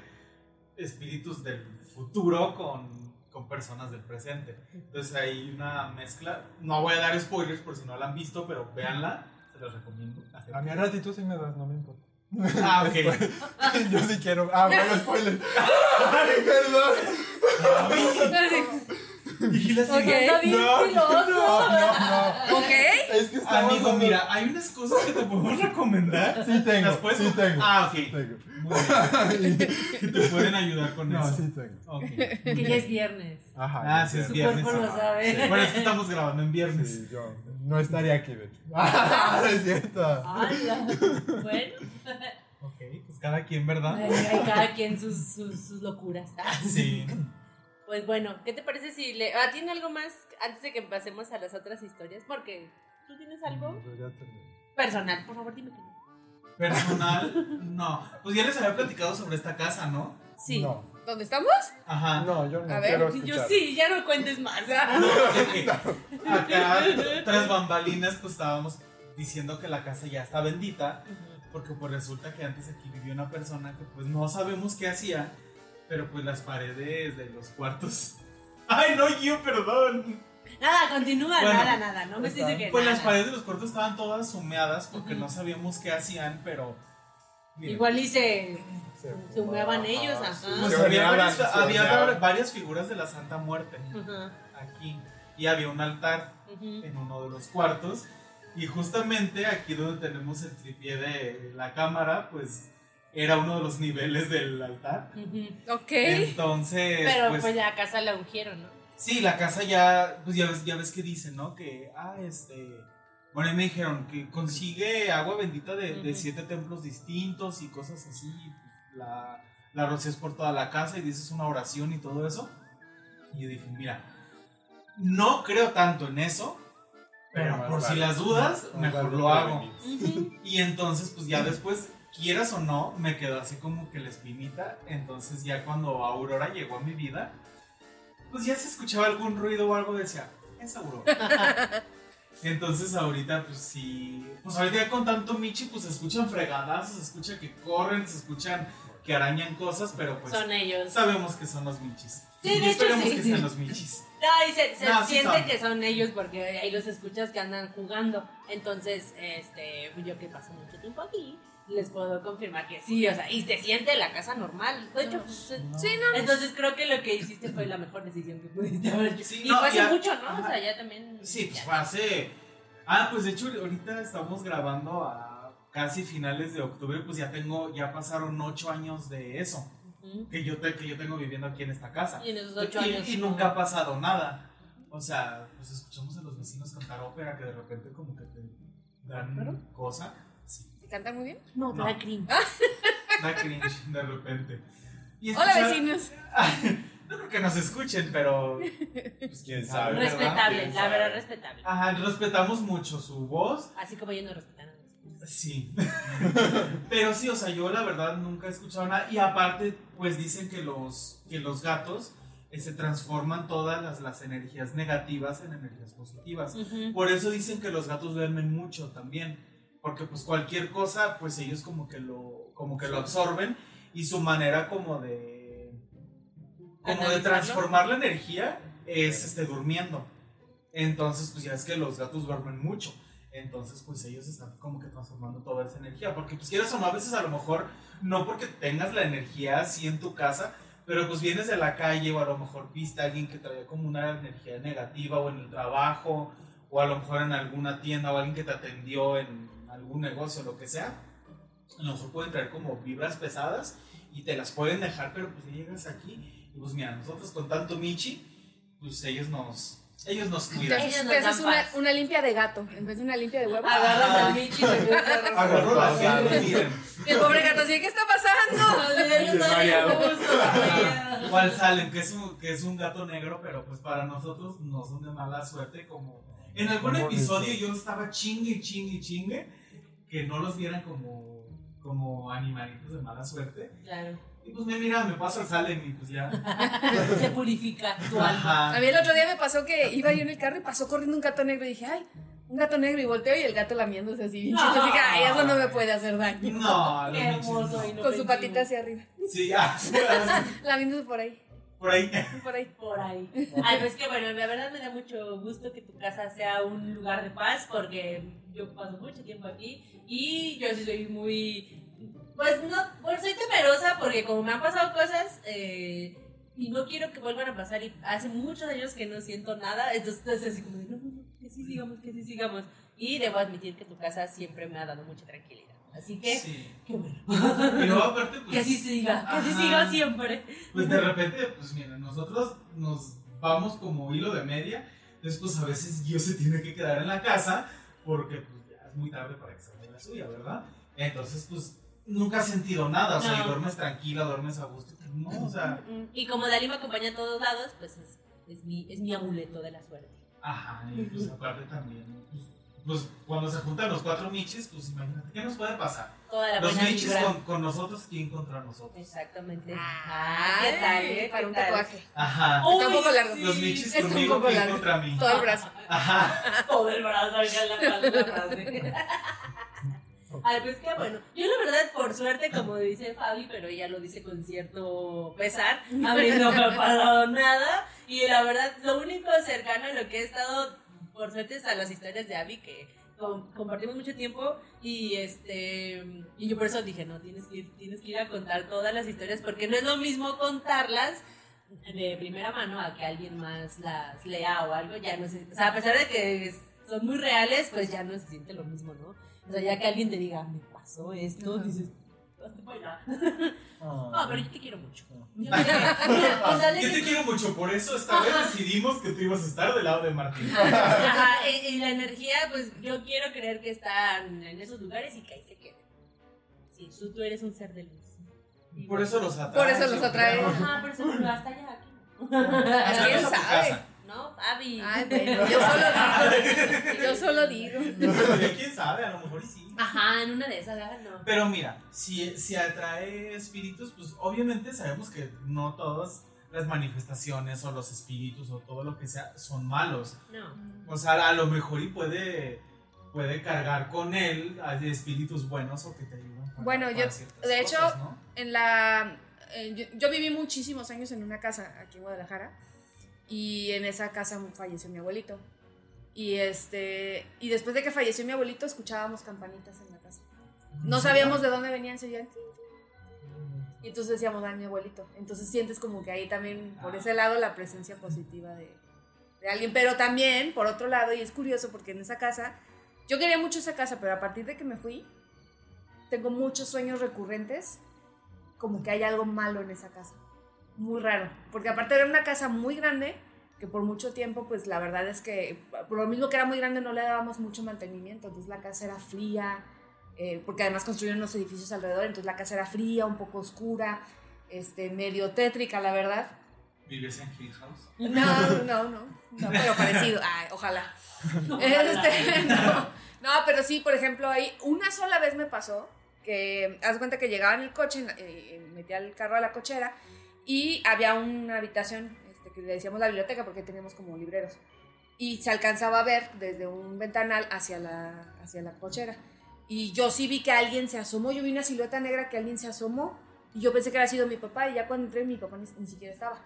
espíritus del futuro con, con personas del presente. Entonces hay una mezcla. No voy a dar spoilers por si no la han visto, pero véanla, se los recomiendo. A mí a ratito sí me das, no me importa. Ah, ok. Yo sí quiero. Ah, bueno, spoiler. Ay, perdón. Y la No, no, no, no. ¿Ok? Es que estamos Amigo, mira, hay unas cosas que te podemos recomendar. Sí tengo, ¿Las puedes- sí tengo. Ah, ok. Tengo. Muy bien. Que te pueden ayudar con No, eso. sí tengo. Ok. Que ya es viernes. Ajá. Ah, sí, es viernes. cuerpo lo sabe. Bueno, es que estamos grabando en viernes. Sí, yo no estaría aquí, de hecho. Ah, es cierto. ¡Hala! Bueno, Ok, pues cada quien, ¿verdad? hay, hay cada quien sus, sus, sus locuras. Sí. Pues bueno, ¿qué te parece si le. Ah, ¿tiene algo más antes de que pasemos a las otras historias? Porque tú tienes algo Yo ya personal, por favor, dime que no. Personal, no. Pues ya les había platicado sobre esta casa, ¿no? Sí. No, ¿Dónde estamos? Ajá. no, yo no A ver, quiero Sí, escuchar. Yo sí, ya no cuentes más. No, acá, tras bambalinas, pues estábamos diciendo que la casa ya está bendita. Porque pues resulta que antes aquí vivió una persona que pues no sabemos qué hacía. Pero pues las paredes de los cuartos. Ay, no, yo, perdón. Nada, continúa, Bueno, nada, nada. No me dices que Pues nada. las paredes de los cuartos estaban todas humeadas porque no sabíamos qué hacían, pero. Igual y se, humeaban ellos, ajá. Pues Se había, varias, se había varias figuras de la Santa Muerte Ajá, aquí. Y había un altar ujú. en uno de los cuartos. Y justamente aquí donde tenemos el tripié de la cámara, pues era uno de los niveles del altar. Ujú. Ok. Entonces, Pero pues, pues la casa la ungieron, ¿no? sí, la casa ya, pues ya ves, ya ves que dicen, ¿no? Que, ah, este... Bueno, y me dijeron que consigue agua bendita de, de Ujú. siete templos distintos y cosas así. La, la rocías por toda la casa y dices una oración y todo eso. Y yo dije, mira, no creo tanto en eso, pero por si las dudas, más mejor vale lo hago. Y entonces, pues ya después, quieras o no, me quedó así como que la espinita. Entonces, ya cuando Aurora llegó a mi vida, pues ya se escuchaba algún ruido o algo, decía, es Aurora. Entonces, ahorita, pues sí. Pues ahorita ya con tanto Michi, pues se escuchan fregadas, se escucha que corren, se escuchan que arañan cosas, pero pues Son ellos. sabemos que son los Michis. Sí, y de hecho, esperemos sí. que sean los Michis. No, y se, se No, sí siente son. que son ellos porque ahí los escuchas que andan jugando. Entonces, este, yo que paso mucho tiempo aquí, les puedo confirmar que sí, o sea, y se siente la casa normal. De hecho, pues, Sí, no. entonces creo que lo que hiciste fue la mejor decisión que pudiste haber hecho. Sí, y no, fue hace ya- mucho, ¿no? O ajá. sea, ya también. Sí, pues ya. fue hace. Ah, pues de hecho, ahorita estamos grabando a casi finales de octubre, pues ya tengo, ya pasaron ocho años de eso. Ujú. Que yo, te- que yo tengo viviendo aquí en esta casa. Y en esos ocho Y- años. y no. nunca ha pasado nada. O sea, pues escuchamos a los vecinos cantar ópera que de repente como que te dan cosa. Sí, ¿Te cantan muy bien? No, No. da cringe. da cringe de repente. Y Hola, escuchar- vecinos. No creo que nos escuchen, pero. Pues quién sabe, ¿verdad? Respetable, ¿Quién la sabe? verdad, respetable. Ajá, respetamos mucho su voz. Así como ellos no respetan. Sí. Pero sí, o sea, yo la verdad nunca he escuchado nada. Y aparte, pues dicen que los, que los gatos eh, se transforman todas las, las energías negativas en energías positivas. Por eso dicen que los gatos duermen mucho también. Porque pues cualquier cosa, pues ellos como que lo, como que lo absorben. Y su manera como de. como de transformar la energía es este durmiendo. Entonces, pues ya es que los gatos duermen mucho. Entonces, pues ellos están como que transformando toda esa energía. Porque, pues quieras o no, a veces a lo mejor, no porque tengas la energía así en tu casa, pero pues vienes de la calle o a lo mejor viste a alguien que traía como una energía negativa o en el trabajo o a lo mejor en alguna tienda o alguien que te atendió en algún negocio, lo que sea. A lo mejor pueden traer como vibras pesadas y te las pueden dejar, pero pues llegas aquí y pues mira, nosotros con tanto Michi, pues ellos nos, ellos nos cuidan. Ellos nos te haces una, una limpia de gato en vez de una limpia de huevo. Agarras al Michi y Agarró la gente, miren. El pobre gato así, ¿qué está pasando? O al Salem, que es, un, que es un gato negro, pero pues para nosotros no son de mala suerte. Como en algún Como episodio yo estaba chingue, chingue, chingue, que no los vieran como, como animalitos de mala suerte. Claro. Y pues me mira, me paso al Salem y pues ya. Se purifica tu alma. A mí el otro día me pasó que iba yo en el carro y pasó corriendo un gato negro y dije, ay, un gato negro y volteo y el gato lamiéndose así bien chistoso. Así que, ay, eso no me puede hacer daño. No, hermoso, no. Con su patita hacia arriba. Sí, ya. Lamiéndose por ahí, Por ahí. por ahí. Por ahí. Ay, pues que bueno, la verdad me da mucho gusto que tu casa sea un lugar de paz porque yo paso mucho tiempo aquí y yo sí soy muy. Pues no, pues soy temerosa porque como me han pasado cosas eh, y no quiero que vuelvan a pasar y hace muchos años que no siento nada, entonces es así como de no, no, no, que sí sigamos, que sí sigamos. Y debo admitir que tu casa siempre me ha dado mucha tranquilidad. Así que, Sí. qué bueno. Luego aparte, pues. Que así siga, que así siga siempre. Pues de repente, pues mira, nosotros nos vamos como hilo de media. Entonces, pues a veces yo se tiene que quedar en la casa porque pues ya es muy tarde para que vaya la suya, ¿verdad? Entonces, pues nunca has sentido nada. O sea, No. y duermes tranquila, duermes a gusto. No, o sea, Y como Dalí me acompaña a todos lados, pues es, es, mi, es mi amuleto de la suerte. ajá. Y pues aparte también, pues, pues, cuando se juntan los cuatro michis, pues imagínate, ¿qué nos puede pasar? Toda la Los michis con, con nosotros, ¿quién contra nosotros? Exactamente. Ah, ¿qué tal? eh? Para ¿Qué un tatuaje. Ajá. Uy, Está un poco largo. sí. Los michis está un conmigo, poco ¿quién largo. contra mí? Todo el brazo. Ajá. Todo el brazo la espalda. Ay, pues qué bueno. Yo la verdad, por suerte, como dice Fabi, pero ella lo dice con cierto pesar, a mí no me ha pasado nada. Y la verdad, lo único cercano a lo que he estado, por suerte, es a las historias de Abby, que com- compartimos mucho tiempo y este y yo por eso dije, no, tienes que, ir, tienes que ir a contar todas las historias, porque no es lo mismo contarlas de primera mano a que alguien más las lea o algo, ya no sé, o sea, a pesar de que son muy reales, pues ya no se siente lo mismo, ¿no? O sea, ya que alguien te diga, me pasó esto, dices, hazte para allá. No, pero yo te quiero mucho. Yo te quiero- con tal de Yo te quiero mucho, por eso esta vez decidimos que tú ibas a estar del lado de Martín. Ajá, y, y la energía, pues yo quiero creer que están en esos lugares y que ahí se queden. Sí, tú, tú eres un ser de luz. Y Por eso los atrae. Por eso los atrae. Ajá, por eso pero hasta allá, aquí. Ya ¿Quién sabe? ¿No, Fabi? Ay, bueno, yo solo digo. Yo solo digo. Pero quién sabe, a lo mejor y sí. Ajá, en una de esas, ah, no. Pero mira, si, si atrae espíritus, pues obviamente sabemos que no todas las manifestaciones o los espíritus o todo lo que sea son malos. No. O sea, a lo mejor y puede, puede cargar con él a espíritus buenos o que te ayudan. para- Bueno, para yo- de hecho, cosas, ¿no? En la. eh, yo, yo viví muchísimos años en una casa aquí en Guadalajara. Y en esa casa falleció mi abuelito. Y este. Y después de que falleció mi abuelito, escuchábamos campanitas en la casa. No sabíamos de dónde venían, se oían. Y entonces decíamos, ay, mi abuelito. Entonces sientes como que ahí también, por ese lado, la presencia positiva de, de alguien. Pero también, por otro lado, y es curioso porque en esa casa, yo quería mucho esa casa, pero a partir de que me fui, tengo muchos sueños recurrentes, como que hay algo malo en esa casa. Muy raro. Porque aparte era una casa muy grande, que por mucho tiempo, pues la verdad es que, por lo mismo que era muy grande, no le dábamos mucho mantenimiento. Entonces la casa era fría, eh, porque además construyeron unos edificios alrededor, entonces la casa era fría, un poco oscura, este, medio tétrica, la verdad. ¿Vives en Hill House? No, no, no, no, pero parecido, Ay, ojalá. Este, no, No, pero sí, por ejemplo, ahí una sola vez me pasó que, haz cuenta que llegaba en el coche, eh, eh, metía el carro a la cochera y había una habitación este, que le decíamos la biblioteca porque teníamos como libreros. Y se alcanzaba a ver desde un ventanal hacia la, hacia la cochera. Y yo sí vi que alguien se asomó, yo vi una silueta negra que alguien se asomó y yo pensé que había sido mi papá y ya cuando entré mi papá ni, ni siquiera estaba.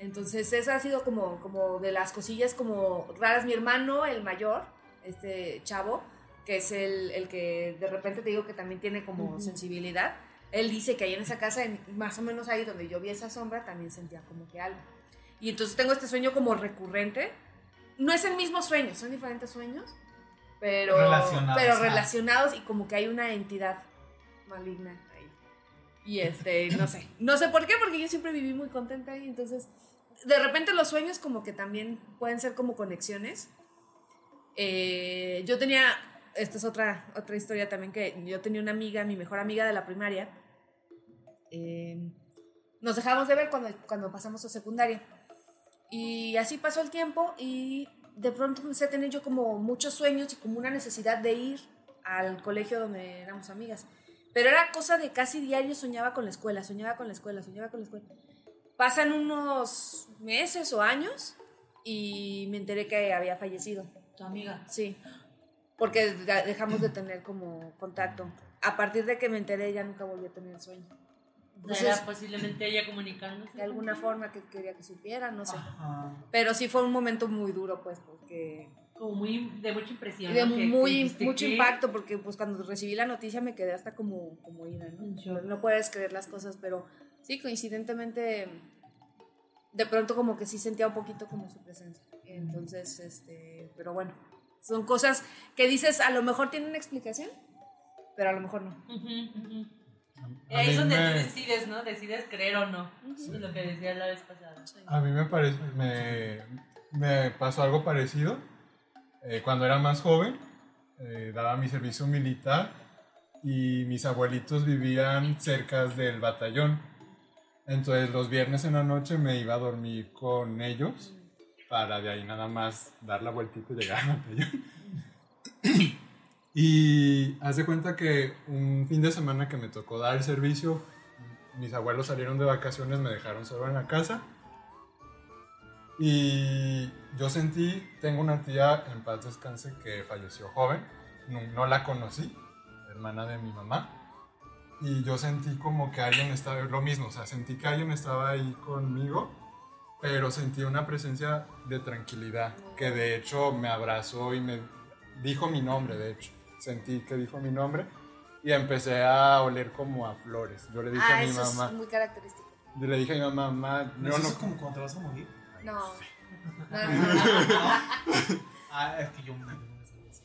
Entonces esa ha sido como, como de las cosillas como raras. Mi hermano, el mayor, este chavo, que es el, el que de repente te digo que también tiene como sensibilidad, él dice que ahí en esa casa, más o menos ahí donde yo vi esa sombra, también sentía como que algo. Y entonces tengo este sueño como recurrente. No es el mismo sueño, son diferentes sueños, pero Relacionados, pero relacionados y como que hay una entidad maligna ahí. Y este, no sé, no sé por qué, porque yo siempre viví muy contenta y entonces de repente los sueños como que también pueden ser como conexiones. Eh, yo tenía, esta es otra, otra historia también, que yo tenía una amiga, mi mejor amiga de la primaria. Eh, nos dejamos de ver cuando, cuando pasamos a secundaria. Y así pasó el tiempo y de pronto empecé a tener yo como muchos sueños y como una necesidad de ir al colegio donde éramos amigas. Pero era cosa de casi diario soñaba con la escuela, soñaba con la escuela, soñaba con la escuela. Pasan unos meses o años y me enteré que había fallecido. Tu amiga. Sí, porque de- dejamos de tener como contacto. A partir de que me enteré ya nunca volví a tener sueño. O sea, Entonces- era posiblemente ella comunicándose. De alguna forma que quería que supiera, no sé. Ajá. Pero sí fue un momento muy duro, pues, porque... Como muy, de mucha impresión. de muy, que mucho que- impacto, porque pues cuando recibí la noticia me quedé hasta como, como ida, ¿no? No puedes creer las cosas, pero sí, coincidentemente, de pronto como que sí sentía un poquito como su presencia. Entonces, este, pero bueno, son cosas que dices, a lo mejor tienen una explicación, pero a lo mejor no. Ahí es donde me- tú decides, ¿no? Decides creer o no. Es lo que decía la vez pasada. A mí me parece, me, me pasó algo parecido. Eh, cuando era más joven, eh, daba mi servicio militar y mis abuelitos vivían cerca del batallón. Entonces los viernes en la noche me iba a dormir con ellos para de ahí nada más dar la vueltita y llegar al batallón. Y haz de cuenta que un fin de semana que me tocó dar el servicio, mis abuelos salieron de vacaciones, me dejaron solo en la casa. Y yo sentí, tengo una tía en paz descanse que falleció joven, no, no la conocí, hermana de mi mamá. Y yo sentí como que alguien estaba, lo mismo, o sea, sentí que alguien estaba ahí conmigo, pero sentí una presencia de tranquilidad, que de hecho me abrazó y me dijo mi nombre, de hecho. Sentí que dijo mi nombre y empecé a oler como a flores. Yo le dije Ah, a mi eso mamá, es muy característico. yo le dije a mi mamá, mamá, ¿No yo es no, eso como cuando te vas a morir? No. No, no, no. Ah, es que yo me no sabía así.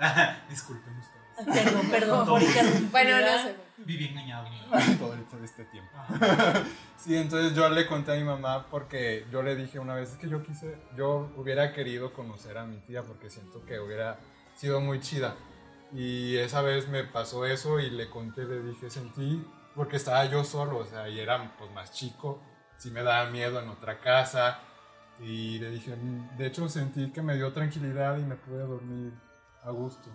Ah, Disculpen ustedes. perdón, perdón por. Bueno, no sé. Viví engañado. todo el- este tiempo. Sí, entonces yo le conté a mi mamá porque yo le dije una vez es que yo quise, yo hubiera querido conocer a mi tía porque siento que hubiera sido muy chida. Y esa vez me pasó eso y le conté, le dije, sentí, porque estaba yo solo, o sea, y era pues más chico, sí me daba miedo en otra casa. Y le dije, de hecho sentí que me dio tranquilidad y me pude dormir a gusto.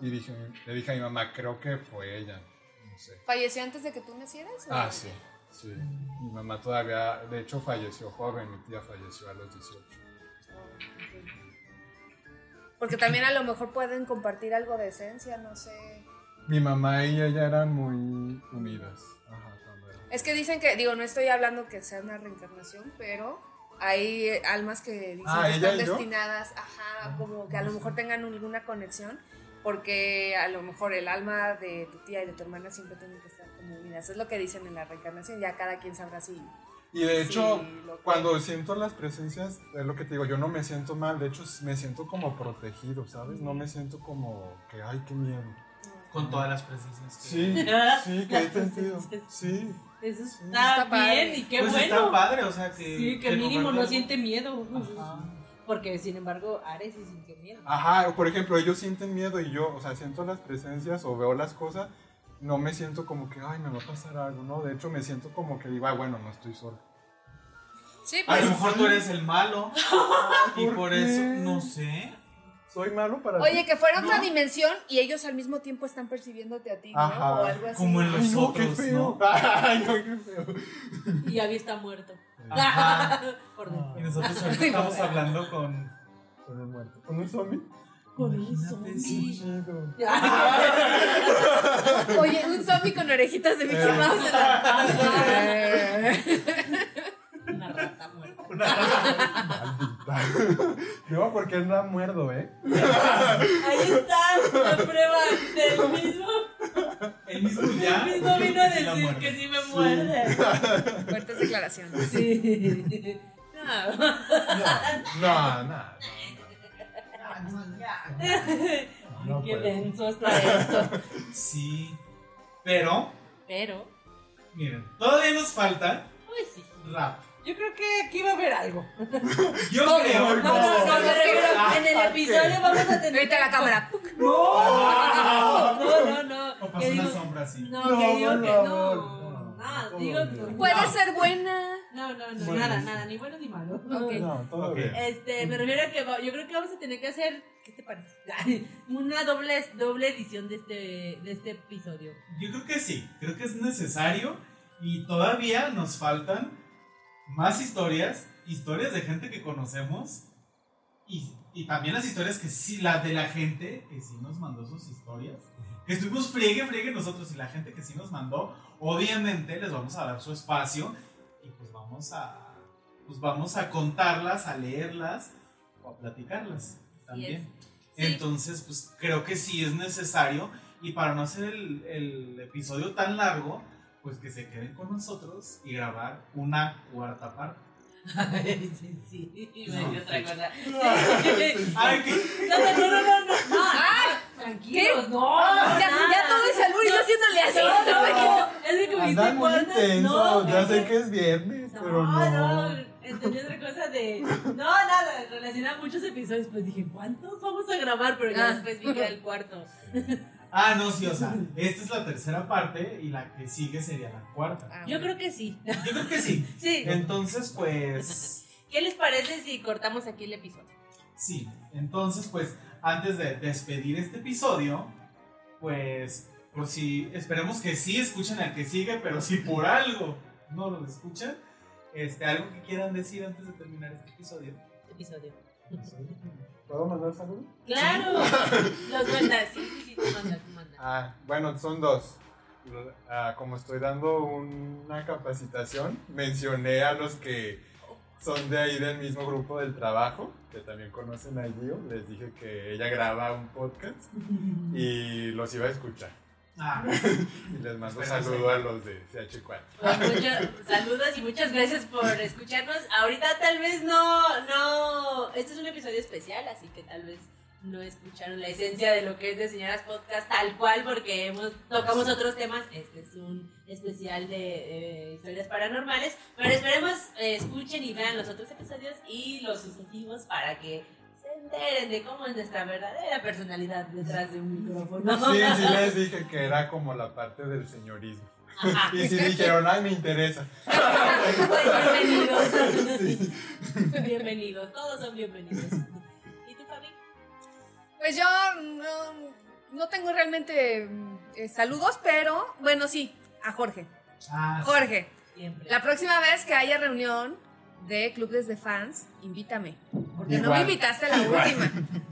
Y dije, le dije a mi mamá, creo que fue ella, no sé. ¿Falleció antes de que tú nacieras? Ah, sí, sí. Mi mamá todavía, de hecho, falleció joven, mi tía falleció a los 18. Porque también a lo mejor pueden compartir algo de esencia, no sé. Mi mamá y ella eran muy unidas. Ajá, Es que dicen que, digo, no estoy hablando que sea una reencarnación, pero hay almas que dicen Ah, que ¿ella están yo? destinadas, ajá, como que a lo mejor tengan alguna conexión, porque a lo mejor el alma de tu tía y de tu hermana siempre tienen que estar como unidas. Es lo que dicen en la reencarnación, ya cada quien sabrá si... Y de hecho, Sí, que- cuando siento las presencias, es lo que te digo, yo no me siento mal, de hecho me siento como protegido, ¿sabes? No me siento como que, ay, qué miedo. Con todas las presencias que. Sí, sí, que he sentido. Sí. Eso Está está, padre. bien y qué pues bueno. está padre, o sea que. Sí, que en mínimo no siente miedo. Ajá. Porque sin embargo, Ares sí sintió miedo. Ajá, por ejemplo, ellos sienten miedo y yo, o sea, siento las presencias o veo las cosas, no me siento como que, ay, me va a pasar algo, ¿no? De hecho, me siento como que digo, ah, bueno, no estoy solo. Sí, A pues lo mejor tú eres el malo. y ¿por por qué? eso, no sé. soy malo para ti. Oye, que fuera otra No. dimensión y ellos al mismo tiempo están percibiéndote a ti, ¿no? Ajá. O algo así. Como en los Ay, no, qué otros, feo. ¿no? Ay, no, qué feo. Y Abby está muerto. Ajá. Por. Y nosotros ahorita estamos hablando con. Con un muerto. ¿Con un zombie? Con un zombie. Oye, un zombie con orejitas de Mickey. Mouse. Una rata muerta. Maldita. No, porque no la muerdo, ¿eh? Ahí está la prueba del mismo. El mismo ya. El mismo vino a decir que sí me muerde. Fuertes declaraciones. Sí. No. No, no. No Qué puedo. denso está esto. Sí. Pero, Pero, miren, todavía nos falta pues sí. rap. Yo creo que aquí va a haber algo. Yo ¿Cómo? creo. No, no, no, me refiero, en el episodio vamos a tener. Ahorita la cámara. ¡puc! No, no, no. O pasó una sombra así. No, No, que digo que no, no, digo. Puede No. ser buena. No, no, no, Bueno, nada, sí. nada, ni bueno ni malo. Ok. No, todo Ok. bien. Este, me refiero a que va- yo creo que vamos a tener que hacer, ¿qué te parece? Una doble, doble edición de este, de este episodio. Yo creo que sí, creo que es necesario y todavía nos faltan más historias, historias de gente que conocemos y, y también las historias que sí, la de la gente que sí nos mandó sus historias, que estuvimos friegue, friegue nosotros y la gente que sí nos mandó, obviamente les vamos a dar su espacio y pues vamos a, pues vamos a contarlas, a leerlas o a platicarlas también. Sí. Entonces, pues creo que sí es necesario. Y para no hacer el, el episodio tan largo, pues que se queden con nosotros y grabar una cuarta parte. Sí, sí, No, me dio otra sí. cosa. Ay, Ay, No, no, no, no, no, no. Tranquilos, no. Ya, todo es albur y yo haciéndole así. No, no, no, es de que cuándo. intenso. No, ya sé que es viernes, No, pero no. no, entendí otra cosa de. No, nada, relacionada a muchos episodios. Pues dije, ¿cuántos vamos a grabar? Pero ya Ah. después vi que era el cuarto. Ah, no, sí, o sea, esta es la tercera parte y la que sigue sería la cuarta. Ah, Yo creo que sí. Yo creo que sí. Sí. Entonces, pues, ¿Qué les parece si cortamos aquí el episodio? sí. Entonces, pues, antes de despedir este episodio, pues, por si, esperemos que sí escuchen al que sigue, pero si por algo no lo escuchan, este, algo que quieran decir antes de terminar este episodio. Episodio. ¿Puedo mandar saludos? Claro. Los mandas. Sí, sí, sí, tú mandas, tú mandas. Ah, bueno, son dos. Ah, como estoy dando una capacitación, mencioné a los que son de ahí del mismo grupo del trabajo, que también conocen a Gio. Les dije que ella graba un podcast y los iba a escuchar. Ah, Y les mando Espera, saludo a los de CH4. Pues muchos saludos y muchas gracias por escucharnos. Ahorita tal vez no, no, este es un episodio especial, así que tal vez no escucharon la esencia de lo que es de Señoras Podcast tal cual porque hemos, tocamos otros temas. Este es un especial de eh, historias paranormales, pero esperemos eh, escuchen y vean los otros episodios y los sucesivos para que enteren de cómo es nuestra verdadera personalidad detrás de un micrófono. Sí, sí les dije que era como la parte del señorismo. Ajá. Y sí dijeron, ay, me interesa. Bienvenidos. Sí. Bienvenidos, todos son bienvenidos. ¿Y tú, Fabi? Pues yo no, no tengo realmente eh, saludos, pero bueno, sí, a Jorge. ah. Jorge, Siempre. la próxima vez que haya reunión de clubes de fans, invítame. Porque no Igual. me invitaste a la Igual. última.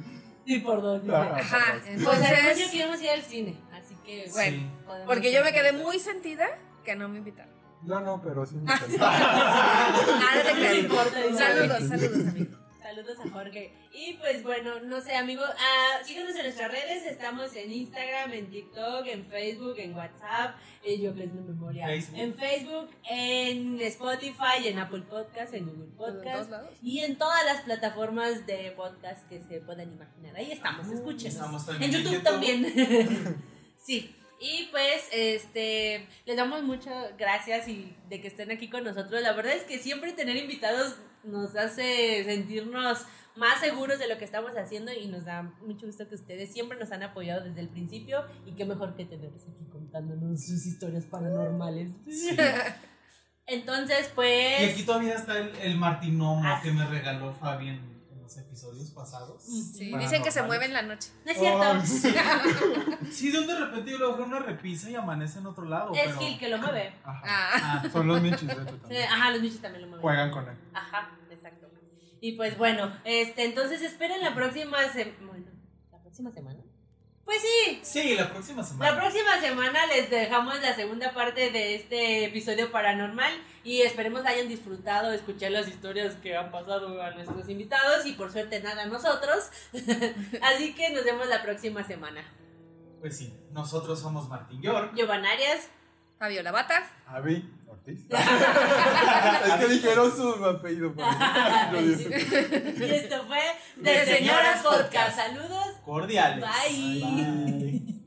Sí, por dos. dice. Ajá. Ajá, Pues además yo entonces, queremos ir al cine, así que bueno, Sí. porque yo me quedé muy sentida que no me invitaron. Yo no, pero sí me Nada No importa, dice. Saludos, saludos, amigo. Saludos a Jorge. Y pues bueno, no sé, amigos, ah, síganos en nuestras redes. Estamos en Instagram, en TikTok, en Facebook, en WhatsApp. eh, yo que es mi memoria. Facebook. En Facebook, en Spotify, en Apple Podcast, en Google ¿En Podcast. todos lados? Y en todas las plataformas de podcast que se puedan imaginar. Ahí estamos, escúchenos. Estamos En también en YouTube, YouTube. también. sí. Y pues, este, les damos muchas gracias y de que estén aquí con nosotros. La verdad es que siempre tener invitados nos hace sentirnos más seguros de lo que estamos haciendo y nos da mucho gusto que ustedes siempre nos han apoyado desde el principio y qué mejor que tenerlos aquí contándonos sus historias paranormales. Sí. Entonces, pues... Y aquí todavía está el, el martinomo Ah, que me regaló Fabi en, en los episodios pasados. Sí, dicen que se mueve en la noche. No es cierto. Sí. Sí, de un de repente yo lo veo una repisa y amanece en otro lado. es pero... Gil que lo mueve. Ajá. Ah, Ah, Son los michis, de hecho, Sí, también. Ajá, los bichos también lo mueven. Juegan con él. Ajá, exacto. Y pues bueno, este, entonces esperen la próxima semana. Bueno, ¿la próxima semana? Pues sí, sí, la próxima semana. la próxima semana les dejamos la segunda parte de este episodio paranormal y esperemos hayan disfrutado escuchar las historias que han pasado a nuestros invitados y por suerte nada a nosotros. Así que nos vemos la próxima semana. Pues sí, nosotros somos Martín York. Giovanna Arias. Fabiola Bata. Avi Ortiz. es que dijeron su apellido. Y esto fue De De Señoras Señoras Podcast. Podcast. Saludos. Cordiales. Bye. Bye.